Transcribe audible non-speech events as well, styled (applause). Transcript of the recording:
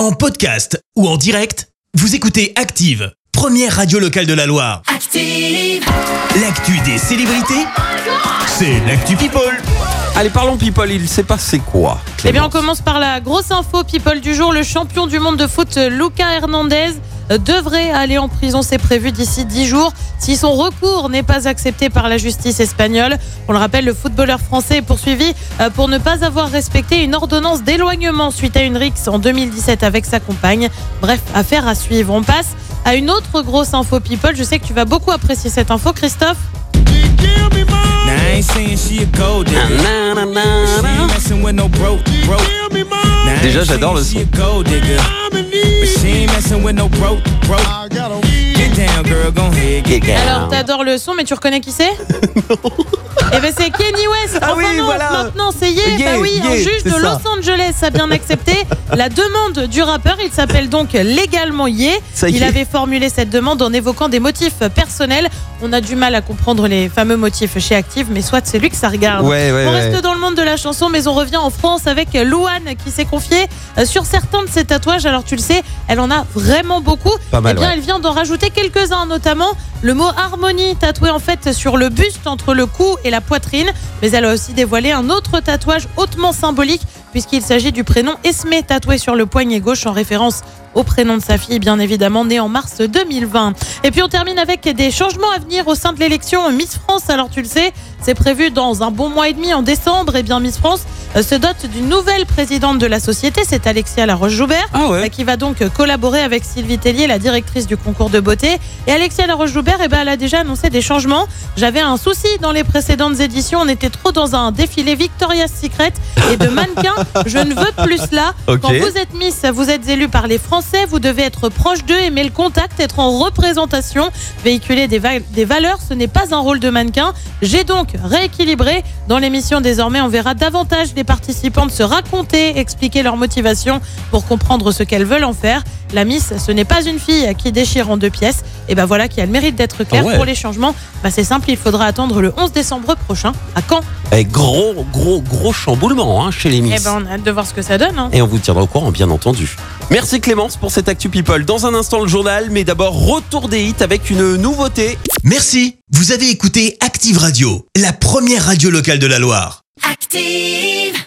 En podcast ou en direct, vous écoutez Active, première radio locale de la Loire. Active. L'actu des célébrités, c'est l'actu People. Allez, parlons people, il s'est passé quoi Eh bien, on commence par la grosse info people du jour. Le champion du monde de foot, Luca Hernandez, devrait aller en prison. C'est prévu d'ici 10 jours si son recours n'est pas accepté par la justice espagnole. On le rappelle, le footballeur français est poursuivi euh, pour ne pas avoir respecté une ordonnance d'éloignement suite à une rixe en 2017 avec sa compagne. Bref, affaire à suivre. On passe à une autre grosse info people. Je sais que tu vas beaucoup apprécier cette info, Christophe. Déjà, j'adore le son. with no broke, broke. I got a Alors, t'adores le son, mais tu reconnais qui c'est (laughs) Eh ben c'est Kenny West. Ah Enfin oui, non, voilà. maintenant c'est Ye. Ye, bah oui, un juge de ça. Los Angeles a bien accepté (laughs) la demande du rappeur. Il s'appelle donc légalement Ye. Ça y Il avait formulé cette demande en évoquant des motifs personnels. On a du mal à comprendre les fameux motifs chez Active, mais soit c'est lui que ça regarde. Ouais, ouais, on ouais. reste dans le monde de la chanson, mais on revient en France avec Louane qui s'est confiée euh, sur certains de ses tatouages. Alors tu le sais, elle en a vraiment beaucoup. Pas mal, Eh bien, ouais. elle vient d'en rajouter quelques-uns, notamment le mot harmonie tatoué en fait sur le buste entre le cou et la poitrine. Mais elle a aussi dévoilé un autre tatouage hautement symbolique puisqu'il s'agit du prénom Esme tatoué sur le poignet gauche en référence au prénom de sa fille, bien évidemment, née en mars 2020. Et puis on termine avec des changements à venir au sein de l'élection Miss France. Alors tu le sais, c'est prévu dans un bon mois et demi en décembre. Et bien Miss France euh, se dote d'une nouvelle présidente de la société, c'est Alexia Laroche-Joubert. Ah Euh, ouais qui va donc collaborer avec Sylvie Tellier, la directrice du concours de beauté. Et Alexia Laroche-Joubert, eh ben, elle a déjà annoncé des changements. J'avais un souci dans les précédentes éditions. On était trop dans un défilé Victoria's Secret et de mannequins. (laughs) Je ne veux plus cela. Quand vous êtes Miss, vous êtes élu par les Français. Vous devez être proche d'eux, aimer le contact, être en représentation, véhiculer des, va- des valeurs. Ce n'est pas un rôle de mannequin. J'ai donc rééquilibré. Dans l'émission, désormais, on verra davantage les participantes se raconter, expliquer leur motivation pour comprendre ce qu'elles veulent en faire. La Miss, ce n'est pas une fille qui déchire en deux pièces. Et ben voilà qui a le mérite d'être claire Ah ouais. pour les changements. Bah c'est simple, il faudra attendre le 11 décembre prochain à Caen. Eh, Gros, gros, gros chamboulement hein, chez les Miss. Ben on a hâte de voir ce que ça donne. hein. Et on vous tiendra au courant, bien entendu. Merci Clémence pour cette Actu People. Dans un instant, le journal, mais d'abord, retour des hits avec une nouveauté. Merci, vous avez écouté Active Radio, la première radio locale de la Loire. Active.